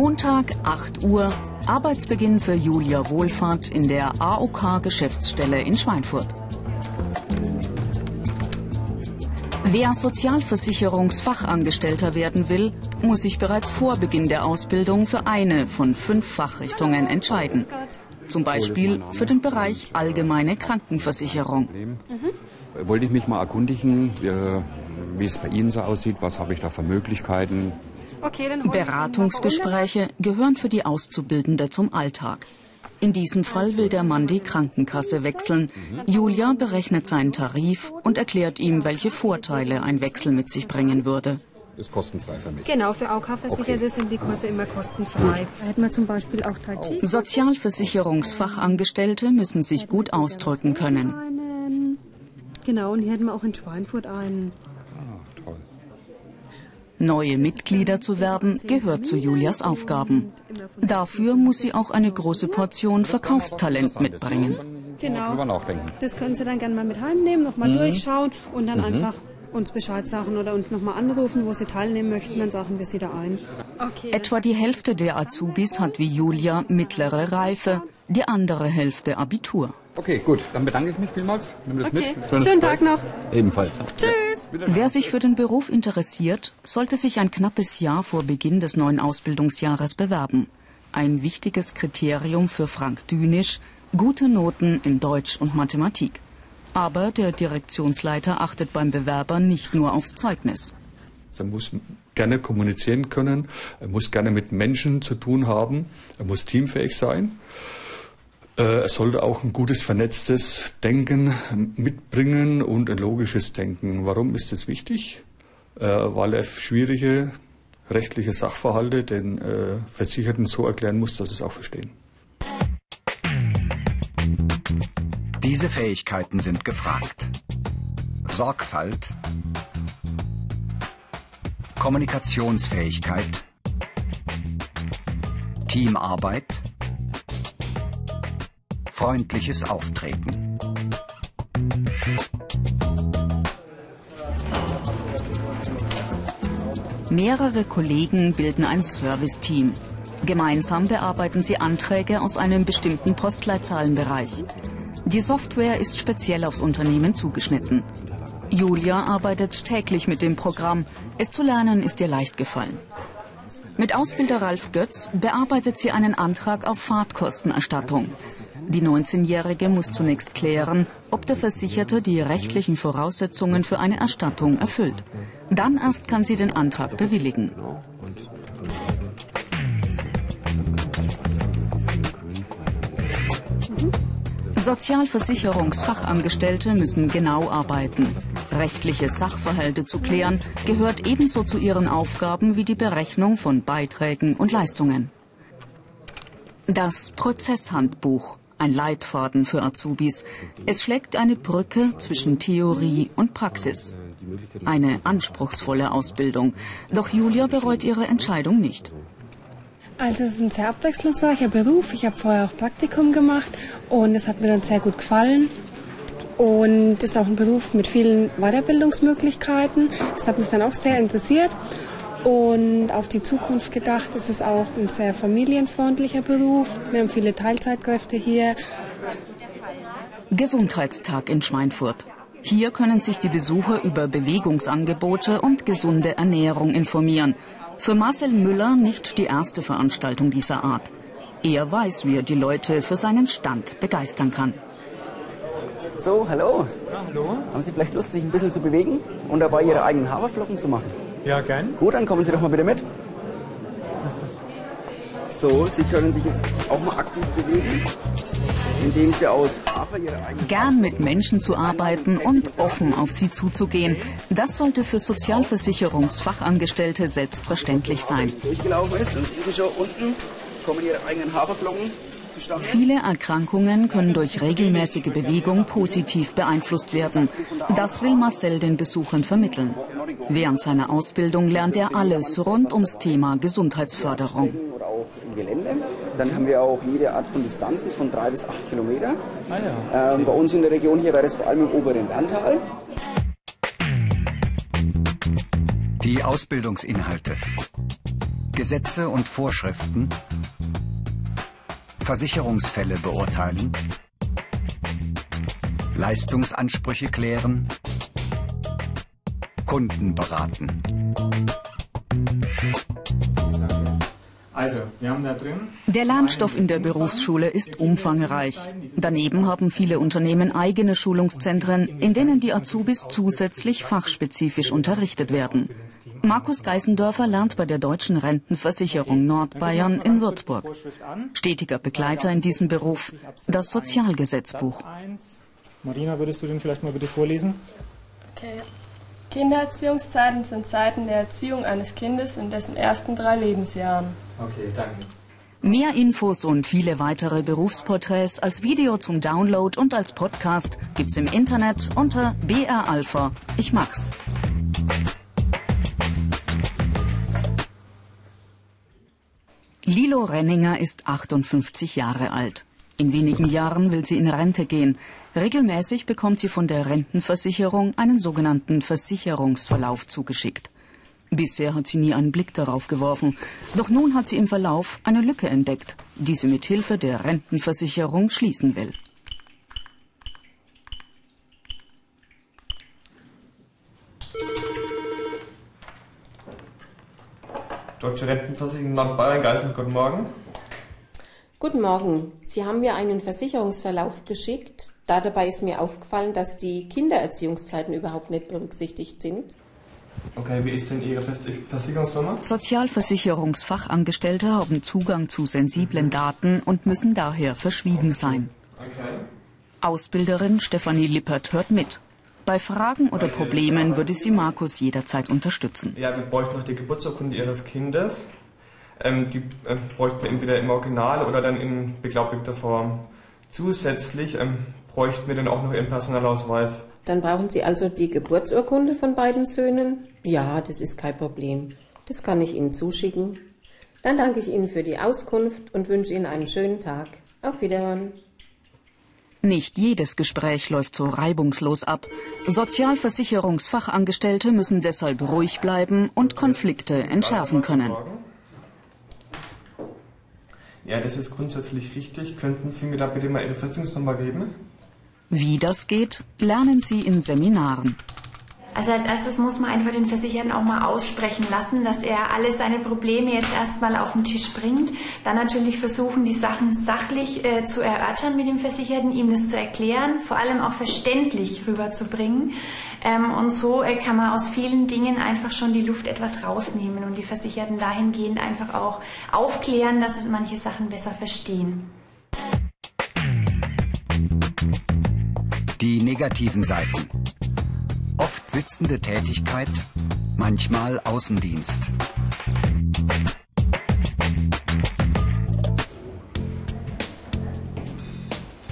Montag, 8 Uhr, Arbeitsbeginn für Julia Wohlfahrt in der AOK-Geschäftsstelle in Schweinfurt. Wer Sozialversicherungsfachangestellter werden will, muss sich bereits vor Beginn der Ausbildung für eine von fünf Fachrichtungen entscheiden. Zum Beispiel für den Bereich allgemeine Krankenversicherung. Mhm. Wollte ich mich mal erkundigen, wie es bei Ihnen so aussieht, was habe ich da für Möglichkeiten? Okay, Beratungsgespräche gehören für die Auszubildende zum Alltag. In diesem Fall will der Mann die Krankenkasse wechseln. Julia berechnet seinen Tarif und erklärt ihm, welche Vorteile ein Wechsel mit sich bringen würde. Ist kostenfrei für mich. Genau, für AOK-Versicherte okay. sind die Kurse immer kostenfrei. Da hätten wir zum Beispiel auch. Sozialversicherungsfachangestellte müssen sich gut ausdrücken können. Genau, und hier hätten wir auch in Schweinfurt einen. Neue Mitglieder zu werben, gehört zu Julias Aufgaben. Dafür muss sie auch eine große Portion Verkaufstalent mitbringen. Genau. Das können Sie dann gerne mal mit heimnehmen, nochmal mhm. durchschauen und dann mhm. einfach uns Bescheid sagen oder uns nochmal anrufen, wo Sie teilnehmen möchten, dann sagen wir Sie da ein. Okay. Etwa die Hälfte der Azubis hat wie Julia mittlere Reife, die andere Hälfte Abitur. Okay, gut. Dann bedanke ich mich vielmals. Nimm das okay. mit. Schönen Tag noch. Ebenfalls. Tschüss. Wer sich für den Beruf interessiert, sollte sich ein knappes Jahr vor Beginn des neuen Ausbildungsjahres bewerben. Ein wichtiges Kriterium für Frank Dünisch, gute Noten in Deutsch und Mathematik. Aber der Direktionsleiter achtet beim Bewerber nicht nur aufs Zeugnis. Er muss gerne kommunizieren können, er muss gerne mit Menschen zu tun haben, er muss teamfähig sein. Äh, er sollte auch ein gutes vernetztes Denken mitbringen und ein logisches Denken. Warum ist das wichtig? Äh, weil er schwierige rechtliche Sachverhalte den äh, Versicherten so erklären muss, dass sie es auch verstehen. Diese Fähigkeiten sind gefragt. Sorgfalt, Kommunikationsfähigkeit, Teamarbeit, freundliches Auftreten. Mehrere Kollegen bilden ein Serviceteam. Gemeinsam bearbeiten sie Anträge aus einem bestimmten Postleitzahlenbereich. Die Software ist speziell aufs Unternehmen zugeschnitten. Julia arbeitet täglich mit dem Programm. Es zu lernen ist ihr leicht gefallen. Mit Ausbilder Ralf Götz bearbeitet sie einen Antrag auf Fahrtkostenerstattung. Die 19-Jährige muss zunächst klären, ob der Versicherte die rechtlichen Voraussetzungen für eine Erstattung erfüllt. Dann erst kann sie den Antrag bewilligen. Sozialversicherungsfachangestellte müssen genau arbeiten. Rechtliche Sachverhalte zu klären gehört ebenso zu ihren Aufgaben wie die Berechnung von Beiträgen und Leistungen. Das Prozesshandbuch ein Leitfaden für Azubis. Es schlägt eine Brücke zwischen Theorie und Praxis. Eine anspruchsvolle Ausbildung. Doch Julia bereut ihre Entscheidung nicht. Also es ist ein sehr abwechslungsreicher Beruf. Ich habe vorher auch Praktikum gemacht und es hat mir dann sehr gut gefallen. Und es ist auch ein Beruf mit vielen Weiterbildungsmöglichkeiten. Das hat mich dann auch sehr interessiert. Und auf die Zukunft gedacht ist es auch ein sehr familienfreundlicher Beruf. Wir haben viele Teilzeitkräfte hier. Gesundheitstag in Schweinfurt. Hier können sich die Besucher über Bewegungsangebote und gesunde Ernährung informieren. Für Marcel Müller nicht die erste Veranstaltung dieser Art. Er weiß, wie er die Leute für seinen Stand begeistern kann. So, hallo. Ja, hallo. Haben Sie vielleicht Lust, sich ein bisschen zu bewegen und dabei Ihre eigenen Haferflocken zu machen? Ja, gern. Gut, dann kommen Sie doch mal bitte mit. So, Sie können sich jetzt auch mal aktiv bewegen, indem Sie aus Hafer Ihre eigenen... Gern mit Menschen zu arbeiten und offen auf sie zuzugehen, das sollte für Sozialversicherungsfachangestellte selbstverständlich sein. Durchgelaufen ist, dann sehen Sie schon unten, kommen Ihre eigenen Haferflocken Viele Erkrankungen können durch regelmäßige Bewegung positiv beeinflusst werden. Das will Marcel den Besuchern vermitteln. Während seiner Ausbildung lernt er alles rund ums Thema Gesundheitsförderung. Dann haben wir auch jede Art von Distanzen von drei bis acht Kilometer. Ah ähm, bei uns in der Region hier wäre das vor allem im oberen Berntal. Die Ausbildungsinhalte. Gesetze und Vorschriften, Versicherungsfälle beurteilen, Leistungsansprüche klären, Kunden beraten. Also, wir haben da drin. Der Lernstoff in der Berufsschule ist umfangreich. Daneben haben viele Unternehmen eigene Schulungszentren, in denen die Azubis zusätzlich fachspezifisch unterrichtet werden. Markus Geisendörfer lernt bei der Deutschen Rentenversicherung Nordbayern in Würzburg. Stetiger Begleiter in diesem Beruf, das Sozialgesetzbuch. Marina, würdest du den vielleicht mal bitte vorlesen? Okay. Kindererziehungszeiten sind Zeiten der Erziehung eines Kindes in dessen ersten drei Lebensjahren. Okay, danke. Mehr Infos und viele weitere Berufsporträts als Video zum Download und als Podcast gibt's im Internet unter BR Alpha. Ich mag's. Lilo Renninger ist 58 Jahre alt. In wenigen Jahren will sie in Rente gehen. Regelmäßig bekommt sie von der Rentenversicherung einen sogenannten Versicherungsverlauf zugeschickt. Bisher hat sie nie einen Blick darauf geworfen. Doch nun hat sie im Verlauf eine Lücke entdeckt, die sie mit Hilfe der Rentenversicherung schließen will. Deutsche Rentenversicherung Nordbayern, Geisel, guten Morgen. Guten Morgen. Sie haben mir einen Versicherungsverlauf geschickt. Da dabei ist mir aufgefallen, dass die Kindererziehungszeiten überhaupt nicht berücksichtigt sind. Okay, wie ist denn Ihre Versicherungsnummer? Sozialversicherungsfachangestellte haben Zugang zu sensiblen Daten und müssen daher verschwiegen sein. Okay. Ausbilderin Stefanie Lippert hört mit. Bei Fragen oder Problemen würde sie Markus jederzeit unterstützen. Ja, wir bräuchten noch die Geburtsurkunde Ihres Kindes ähm, die äh, bräuchten wir entweder im Original oder dann in beglaubigter Form. Zusätzlich ähm, bräuchten wir dann auch noch Ihren Personalausweis. Dann brauchen Sie also die Geburtsurkunde von beiden Söhnen? Ja, das ist kein Problem. Das kann ich Ihnen zuschicken. Dann danke ich Ihnen für die Auskunft und wünsche Ihnen einen schönen Tag. Auf Wiederhören. Nicht jedes Gespräch läuft so reibungslos ab. Sozialversicherungsfachangestellte müssen deshalb ruhig bleiben und Konflikte entschärfen können. Ja, das ist grundsätzlich richtig. Könnten Sie mir da bitte mal Ihre Versicherungsnummer geben? Wie das geht, lernen Sie in Seminaren. Also als erstes muss man einfach den Versicherten auch mal aussprechen lassen, dass er alle seine Probleme jetzt erstmal auf den Tisch bringt. Dann natürlich versuchen, die Sachen sachlich äh, zu erörtern mit dem Versicherten, ihm das zu erklären, vor allem auch verständlich rüberzubringen. Ähm, und so äh, kann man aus vielen Dingen einfach schon die Luft etwas rausnehmen und die Versicherten dahingehend einfach auch aufklären, dass es manche Sachen besser verstehen. Die negativen Seiten. Sitzende Tätigkeit, manchmal Außendienst.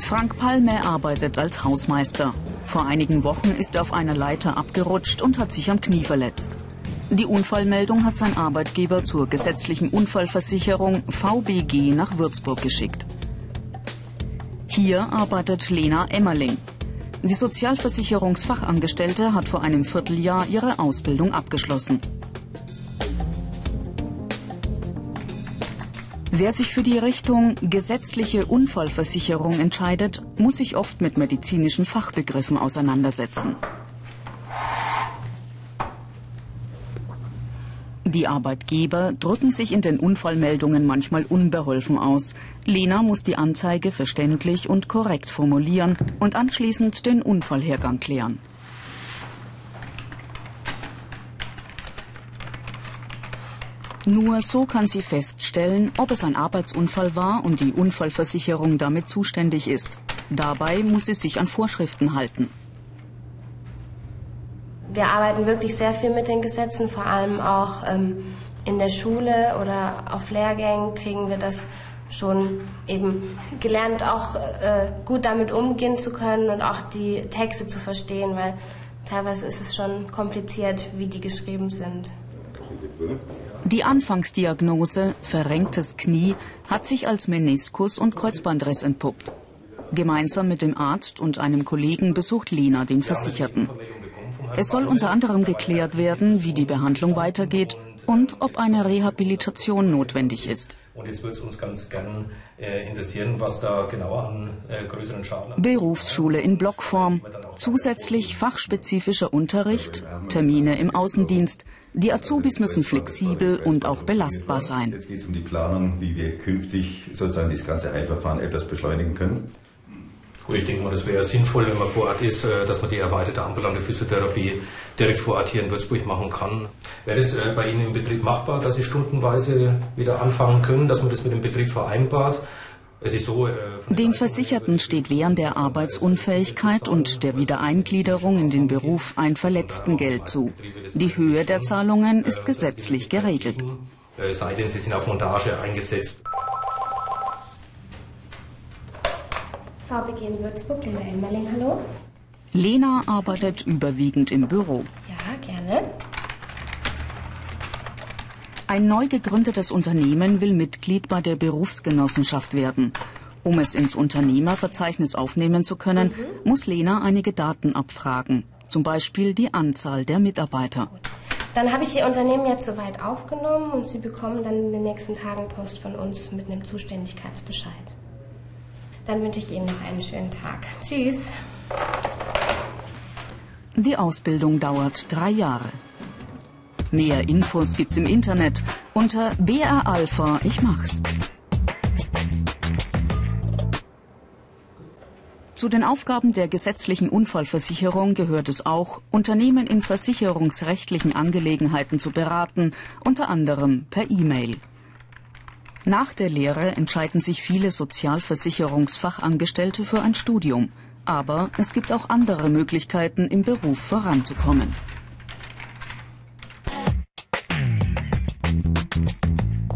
Frank Palme arbeitet als Hausmeister. Vor einigen Wochen ist er auf einer Leiter abgerutscht und hat sich am Knie verletzt. Die Unfallmeldung hat sein Arbeitgeber zur gesetzlichen Unfallversicherung VBG nach Würzburg geschickt. Hier arbeitet Lena Emmerling. Die Sozialversicherungsfachangestellte hat vor einem Vierteljahr ihre Ausbildung abgeschlossen. Wer sich für die Richtung gesetzliche Unfallversicherung entscheidet, muss sich oft mit medizinischen Fachbegriffen auseinandersetzen. Die Arbeitgeber drücken sich in den Unfallmeldungen manchmal unbeholfen aus. Lena muss die Anzeige verständlich und korrekt formulieren und anschließend den Unfallhergang klären. Nur so kann sie feststellen, ob es ein Arbeitsunfall war und die Unfallversicherung damit zuständig ist. Dabei muss sie sich an Vorschriften halten wir arbeiten wirklich sehr viel mit den Gesetzen, vor allem auch ähm, in der Schule oder auf Lehrgängen kriegen wir das schon eben gelernt, auch äh, gut damit umgehen zu können und auch die Texte zu verstehen, weil teilweise ist es schon kompliziert, wie die geschrieben sind. Die Anfangsdiagnose, verrenktes Knie, hat sich als Meniskus und Kreuzbandriss entpuppt. Gemeinsam mit dem Arzt und einem Kollegen besucht Lena den Versicherten. Es soll unter anderem geklärt werden, wie die Behandlung weitergeht und ob eine Rehabilitation notwendig ist. Und jetzt würde es uns ganz gern äh, interessieren, was da genauer an äh, größeren Schaden. Berufsschule in Blockform, zusätzlich fachspezifischer Unterricht, Termine im Außendienst. Die Azubis müssen flexibel und auch belastbar sein. Jetzt geht es um die Planung, wie wir künftig sozusagen das ganze Heilverfahren etwas beschleunigen können. Gut, ich denke mal, das wäre sinnvoll, wenn man vor Ort ist, äh, dass man die erweiterte ambulante Physiotherapie direkt vor Ort hier in Würzburg machen kann. Wäre es äh, bei Ihnen im Betrieb machbar, dass Sie stundenweise wieder anfangen können, dass man das mit dem Betrieb vereinbart? So, äh, Dem Versicherten steht während der Arbeitsunfähigkeit und der Wiedereingliederung in den Beruf ein Verletztengeld zu. Die Höhe der Zahlungen ist gesetzlich geregelt. Sei denn, Sie sind auf Montage eingesetzt. VBG in Würzburg, Lena Elmerling, hallo. Lena arbeitet überwiegend im Büro. Ja, gerne. Ein neu gegründetes Unternehmen will Mitglied bei der Berufsgenossenschaft werden. Um es ins Unternehmerverzeichnis aufnehmen zu können, mhm. muss Lena einige Daten abfragen. Zum Beispiel die Anzahl der Mitarbeiter. Dann habe ich Ihr Unternehmen jetzt soweit aufgenommen und Sie bekommen dann in den nächsten Tagen Post von uns mit einem Zuständigkeitsbescheid. Dann wünsche ich Ihnen noch einen schönen Tag. Tschüss. Die Ausbildung dauert drei Jahre. Mehr Infos gibt's im Internet unter BR Alpha Ich mach's. Zu den Aufgaben der gesetzlichen Unfallversicherung gehört es auch, Unternehmen in versicherungsrechtlichen Angelegenheiten zu beraten, unter anderem per E-Mail. Nach der Lehre entscheiden sich viele Sozialversicherungsfachangestellte für ein Studium. Aber es gibt auch andere Möglichkeiten, im Beruf voranzukommen.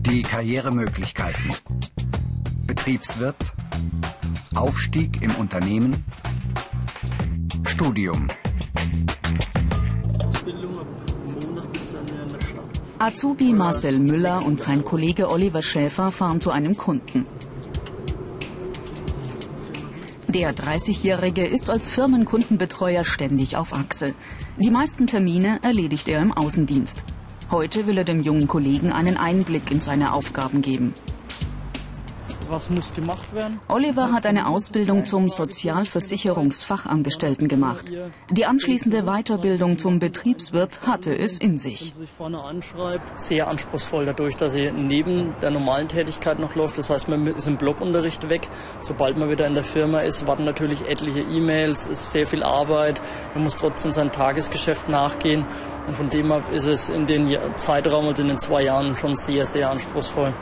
Die Karrieremöglichkeiten. Betriebswirt. Aufstieg im Unternehmen. Studium. Azubi Marcel Müller und sein Kollege Oliver Schäfer fahren zu einem Kunden. Der 30-Jährige ist als Firmenkundenbetreuer ständig auf Achse. Die meisten Termine erledigt er im Außendienst. Heute will er dem jungen Kollegen einen Einblick in seine Aufgaben geben was muss gemacht werden? Oliver hat eine Ausbildung zum Sozialversicherungsfachangestellten gemacht. Die anschließende Weiterbildung zum Betriebswirt hatte es in sich. Sehr anspruchsvoll dadurch, dass sie neben der normalen Tätigkeit noch läuft. Das heißt, man ist im Blockunterricht weg. Sobald man wieder in der Firma ist, warten natürlich etliche E-Mails, es ist sehr viel Arbeit. Man muss trotzdem sein Tagesgeschäft nachgehen. Und von dem ab ist es in den Zeitraum, also in den zwei Jahren, schon sehr, sehr anspruchsvoll.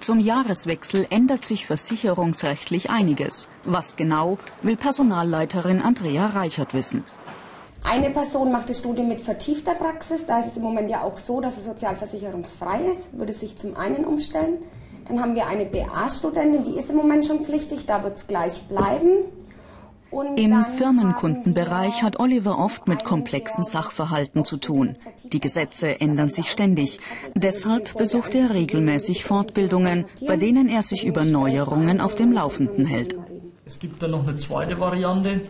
Zum Jahreswechsel ändert sich versicherungsrechtlich einiges. Was genau, will Personalleiterin Andrea Reichert wissen. Eine Person macht das Studium mit vertiefter Praxis. Da ist es im Moment ja auch so, dass es sozialversicherungsfrei ist, würde sich zum einen umstellen. Dann haben wir eine BA-Studentin, die ist im Moment schon pflichtig, da wird es gleich bleiben. Im Firmenkundenbereich hat Oliver oft mit komplexen Sachverhalten zu tun. Die Gesetze ändern sich ständig. Deshalb besucht er regelmäßig Fortbildungen, bei denen er sich über Neuerungen auf dem Laufenden hält. Es gibt dann noch eine zweite Variante,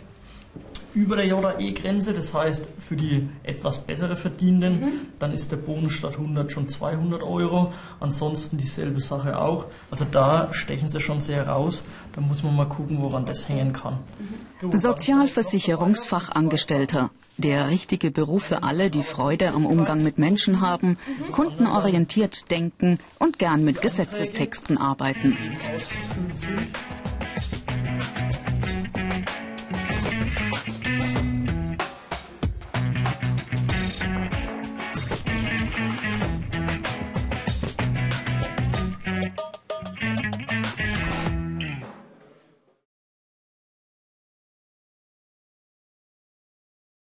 über der JAE-Grenze, das heißt für die etwas bessere Verdienenden, mhm. dann ist der Bonus statt 100 schon 200 Euro. Ansonsten dieselbe Sache auch. Also da stechen sie schon sehr raus. Da muss man mal gucken, woran das hängen kann. Mhm. Sozialversicherungsfachangestellter. Der richtige Beruf für alle, die Freude am Umgang mit Menschen haben, kundenorientiert denken und gern mit Gesetzestexten arbeiten.